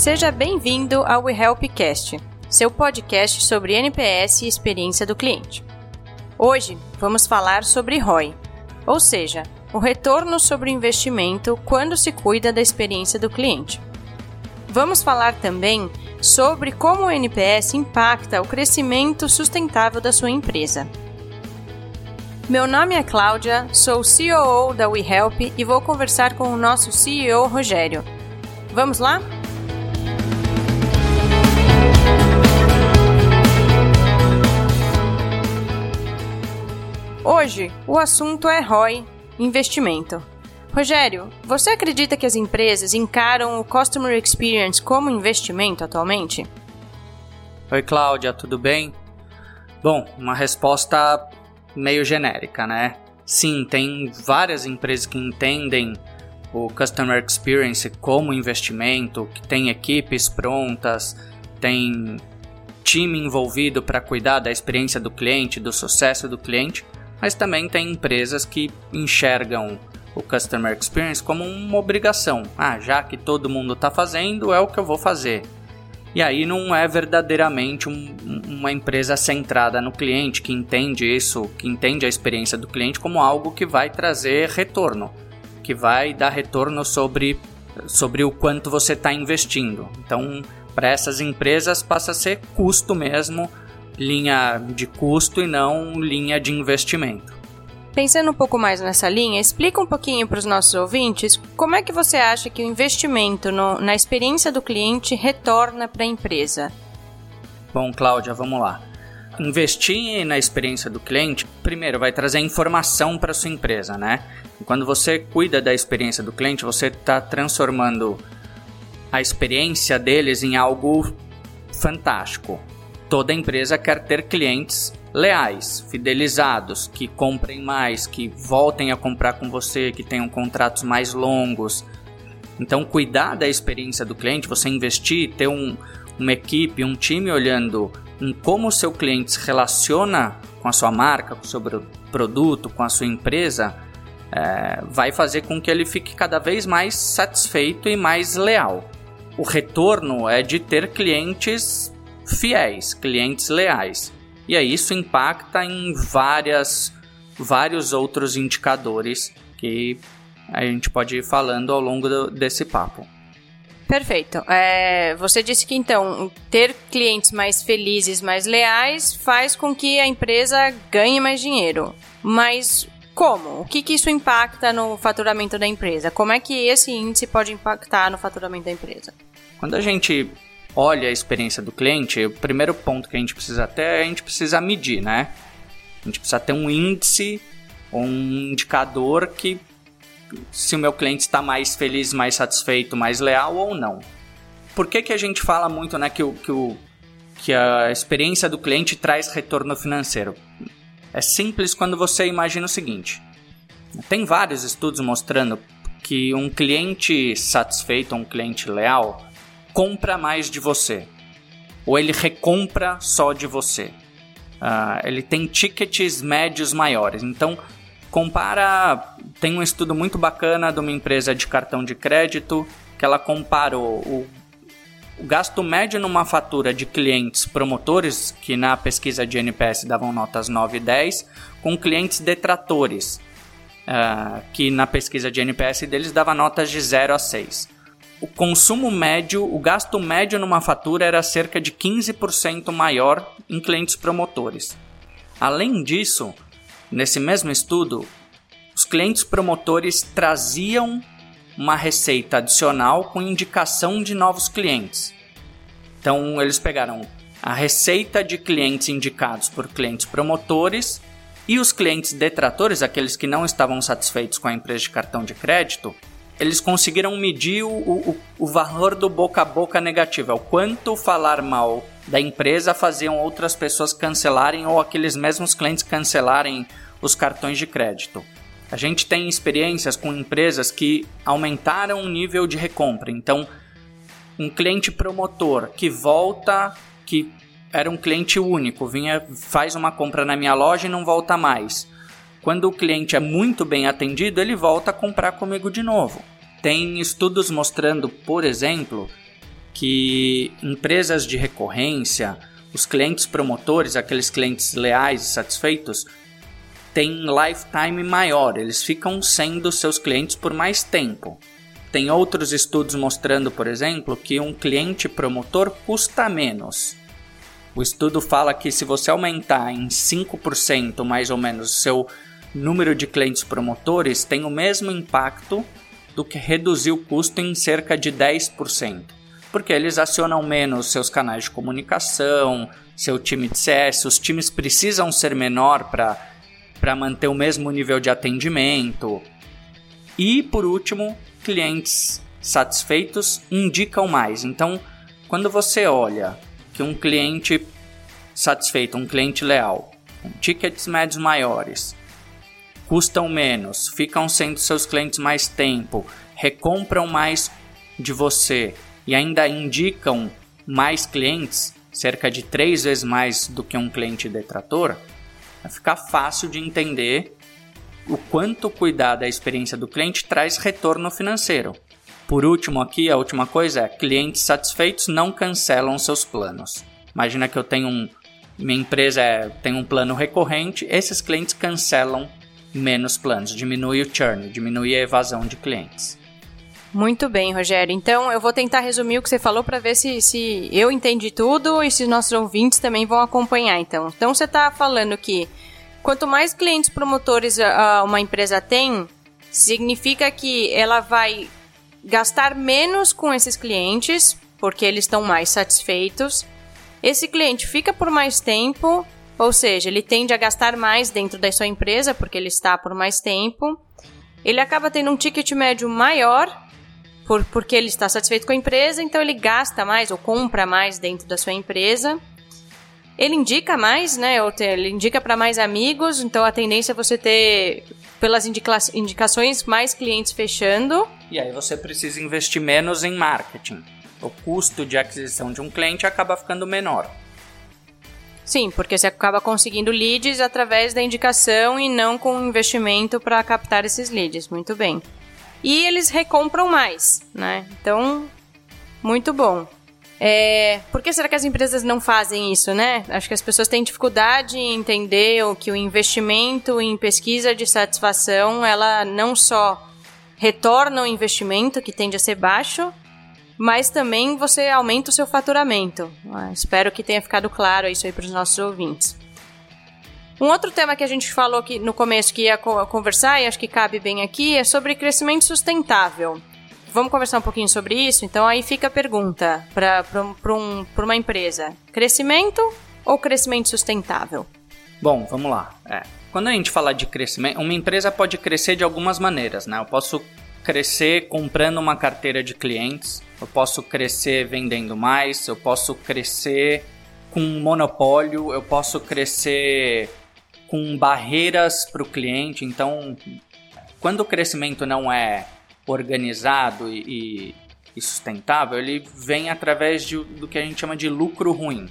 Seja bem-vindo ao WeHelpCast, seu podcast sobre NPS e experiência do cliente. Hoje vamos falar sobre ROI, ou seja, o retorno sobre o investimento quando se cuida da experiência do cliente. Vamos falar também sobre como o NPS impacta o crescimento sustentável da sua empresa. Meu nome é Cláudia, sou COO da WeHelp e vou conversar com o nosso CEO Rogério. Vamos lá? Hoje, o assunto é ROI, investimento. Rogério, você acredita que as empresas encaram o Customer Experience como investimento atualmente? Oi, Cláudia, tudo bem? Bom, uma resposta meio genérica, né? Sim, tem várias empresas que entendem o Customer Experience como investimento, que tem equipes prontas, tem time envolvido para cuidar da experiência do cliente, do sucesso do cliente, mas também tem empresas que enxergam o Customer Experience como uma obrigação. Ah, já que todo mundo está fazendo, é o que eu vou fazer. E aí não é verdadeiramente um, uma empresa centrada no cliente, que entende isso, que entende a experiência do cliente como algo que vai trazer retorno, que vai dar retorno sobre, sobre o quanto você está investindo. Então, para essas empresas passa a ser custo mesmo linha de custo e não linha de investimento. Pensando um pouco mais nessa linha, explica um pouquinho para os nossos ouvintes como é que você acha que o investimento no, na experiência do cliente retorna para a empresa. Bom, Cláudia, vamos lá. Investir na experiência do cliente, primeiro, vai trazer informação para sua empresa, né? Quando você cuida da experiência do cliente, você está transformando a experiência deles em algo fantástico toda empresa quer ter clientes leais, fidelizados, que comprem mais, que voltem a comprar com você, que tenham contratos mais longos. Então, cuidar da experiência do cliente, você investir, ter um, uma equipe, um time olhando em como o seu cliente se relaciona com a sua marca, com o seu produto, com a sua empresa, é, vai fazer com que ele fique cada vez mais satisfeito e mais leal. O retorno é de ter clientes fiéis, clientes leais. E aí isso impacta em várias, vários outros indicadores que a gente pode ir falando ao longo do, desse papo. Perfeito. É, você disse que então ter clientes mais felizes, mais leais, faz com que a empresa ganhe mais dinheiro. Mas como? O que, que isso impacta no faturamento da empresa? Como é que esse índice pode impactar no faturamento da empresa? Quando a gente olha a experiência do cliente, o primeiro ponto que a gente precisa ter é a gente precisa medir, né? A gente precisa ter um índice, um indicador que se o meu cliente está mais feliz, mais satisfeito, mais leal ou não. Por que, que a gente fala muito né, que, o, que, o, que a experiência do cliente traz retorno financeiro? É simples quando você imagina o seguinte: tem vários estudos mostrando que um cliente satisfeito, um cliente leal, compra mais de você. Ou ele recompra só de você. Uh, ele tem tickets médios maiores. Então, compara. Tem um estudo muito bacana de uma empresa de cartão de crédito que ela comparou o, o gasto médio numa fatura de clientes promotores, que na pesquisa de NPS davam notas 9 e 10, com clientes detratores, uh, que na pesquisa de NPS deles dava notas de 0 a 6 o consumo médio, o gasto médio numa fatura era cerca de 15% maior em clientes promotores. Além disso, nesse mesmo estudo, os clientes promotores traziam uma receita adicional com indicação de novos clientes. Então, eles pegaram a receita de clientes indicados por clientes promotores e os clientes detratores, aqueles que não estavam satisfeitos com a empresa de cartão de crédito, eles conseguiram medir o, o, o valor do boca a boca negativo, é o quanto falar mal da empresa faziam outras pessoas cancelarem ou aqueles mesmos clientes cancelarem os cartões de crédito. A gente tem experiências com empresas que aumentaram o nível de recompra. Então, um cliente promotor que volta, que era um cliente único, vinha, faz uma compra na minha loja e não volta mais. Quando o cliente é muito bem atendido, ele volta a comprar comigo de novo. Tem estudos mostrando, por exemplo, que empresas de recorrência, os clientes promotores, aqueles clientes leais e satisfeitos, têm lifetime maior, eles ficam sendo seus clientes por mais tempo. Tem outros estudos mostrando, por exemplo, que um cliente promotor custa menos. O estudo fala que se você aumentar em 5% mais ou menos o seu número de clientes promotores, tem o mesmo impacto do que reduzir o custo em cerca de 10%. Porque eles acionam menos seus canais de comunicação, seu time de CS, os times precisam ser menor para manter o mesmo nível de atendimento. E por último, clientes satisfeitos indicam mais. Então, quando você olha que um cliente satisfeito, um cliente leal, com tickets médios maiores, custam menos, ficam sendo seus clientes mais tempo, recompram mais de você e ainda indicam mais clientes, cerca de três vezes mais do que um cliente detrator, vai ficar fácil de entender o quanto cuidar da experiência do cliente traz retorno financeiro. Por último, aqui, a última coisa é: clientes satisfeitos não cancelam seus planos. Imagina que eu tenho um. Minha empresa é, tem um plano recorrente, esses clientes cancelam menos planos, diminui o churn, diminui a evasão de clientes. Muito bem, Rogério. Então eu vou tentar resumir o que você falou para ver se, se eu entendi tudo e se nossos ouvintes também vão acompanhar. Então, então você está falando que quanto mais clientes promotores uh, uma empresa tem, significa que ela vai gastar menos com esses clientes porque eles estão mais satisfeitos. Esse cliente fica por mais tempo, ou seja, ele tende a gastar mais dentro da sua empresa porque ele está por mais tempo. Ele acaba tendo um ticket médio maior por, porque ele está satisfeito com a empresa, então ele gasta mais ou compra mais dentro da sua empresa. Ele indica mais, né? Ele indica para mais amigos, então a tendência é você ter, pelas indica indicações, mais clientes fechando. E aí você precisa investir menos em marketing. O custo de aquisição de um cliente acaba ficando menor. Sim, porque você acaba conseguindo leads através da indicação e não com investimento para captar esses leads. Muito bem e eles recompram mais, né? Então, muito bom. É, por que será que as empresas não fazem isso, né? Acho que as pessoas têm dificuldade em entender o que o investimento em pesquisa de satisfação, ela não só retorna o investimento, que tende a ser baixo, mas também você aumenta o seu faturamento. espero que tenha ficado claro isso aí para os nossos ouvintes. Um outro tema que a gente falou aqui no começo que ia conversar, e acho que cabe bem aqui, é sobre crescimento sustentável. Vamos conversar um pouquinho sobre isso? Então aí fica a pergunta para um, uma empresa: crescimento ou crescimento sustentável? Bom, vamos lá. É. Quando a gente fala de crescimento, uma empresa pode crescer de algumas maneiras, né? Eu posso crescer comprando uma carteira de clientes, eu posso crescer vendendo mais, eu posso crescer com um monopólio, eu posso crescer com barreiras para o cliente. Então, quando o crescimento não é organizado e, e sustentável, ele vem através de, do que a gente chama de lucro ruim.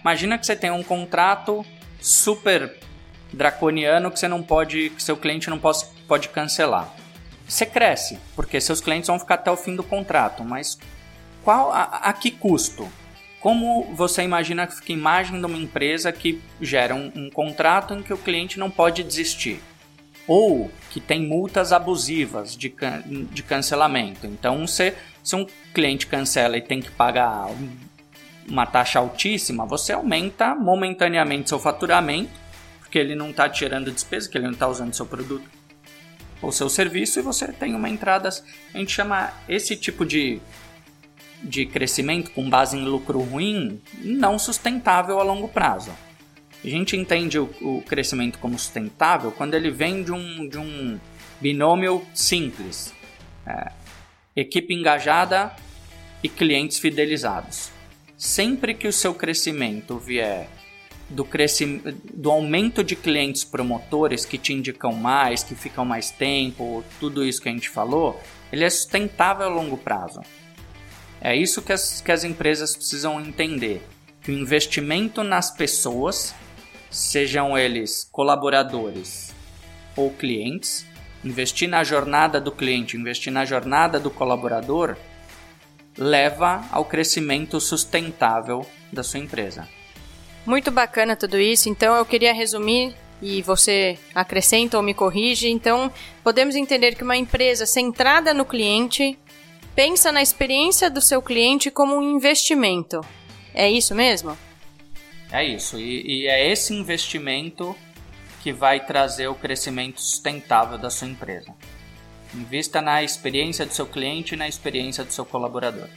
Imagina que você tem um contrato super draconiano que você não pode, que seu cliente não pode, pode cancelar. Você cresce, porque seus clientes vão ficar até o fim do contrato, mas qual a, a que custo? Como você imagina que fica a imagem de uma empresa que gera um, um contrato em que o cliente não pode desistir? Ou que tem multas abusivas de, de cancelamento. Então, se, se um cliente cancela e tem que pagar uma taxa altíssima, você aumenta momentaneamente seu faturamento, porque ele não está tirando despesa, que ele não está usando seu produto ou seu serviço, e você tem uma entrada. A gente chama esse tipo de de crescimento com base em lucro ruim não sustentável a longo prazo. A gente entende o, o crescimento como sustentável quando ele vem de um, de um binômio simples: é, equipe engajada e clientes fidelizados. Sempre que o seu crescimento vier do, crescimento, do aumento de clientes promotores que te indicam mais, que ficam mais tempo, tudo isso que a gente falou, ele é sustentável a longo prazo. É isso que as, que as empresas precisam entender: que o investimento nas pessoas, sejam eles colaboradores ou clientes, investir na jornada do cliente, investir na jornada do colaborador, leva ao crescimento sustentável da sua empresa. Muito bacana tudo isso. Então eu queria resumir e você acrescenta ou me corrige. Então, podemos entender que uma empresa centrada no cliente pensa na experiência do seu cliente como um investimento. É isso mesmo? É isso. E, e é esse investimento que vai trazer o crescimento sustentável da sua empresa. Invista na experiência do seu cliente e na experiência do seu colaborador.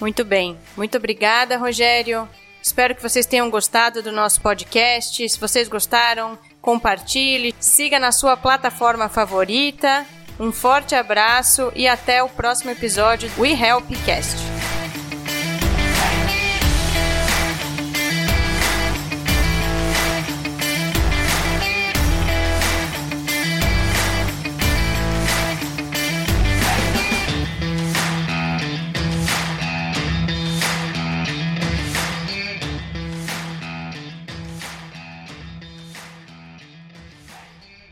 Muito bem. Muito obrigada, Rogério. Espero que vocês tenham gostado do nosso podcast. Se vocês gostaram, compartilhe, siga na sua plataforma favorita. Um forte abraço e até o próximo episódio do We Help Cast.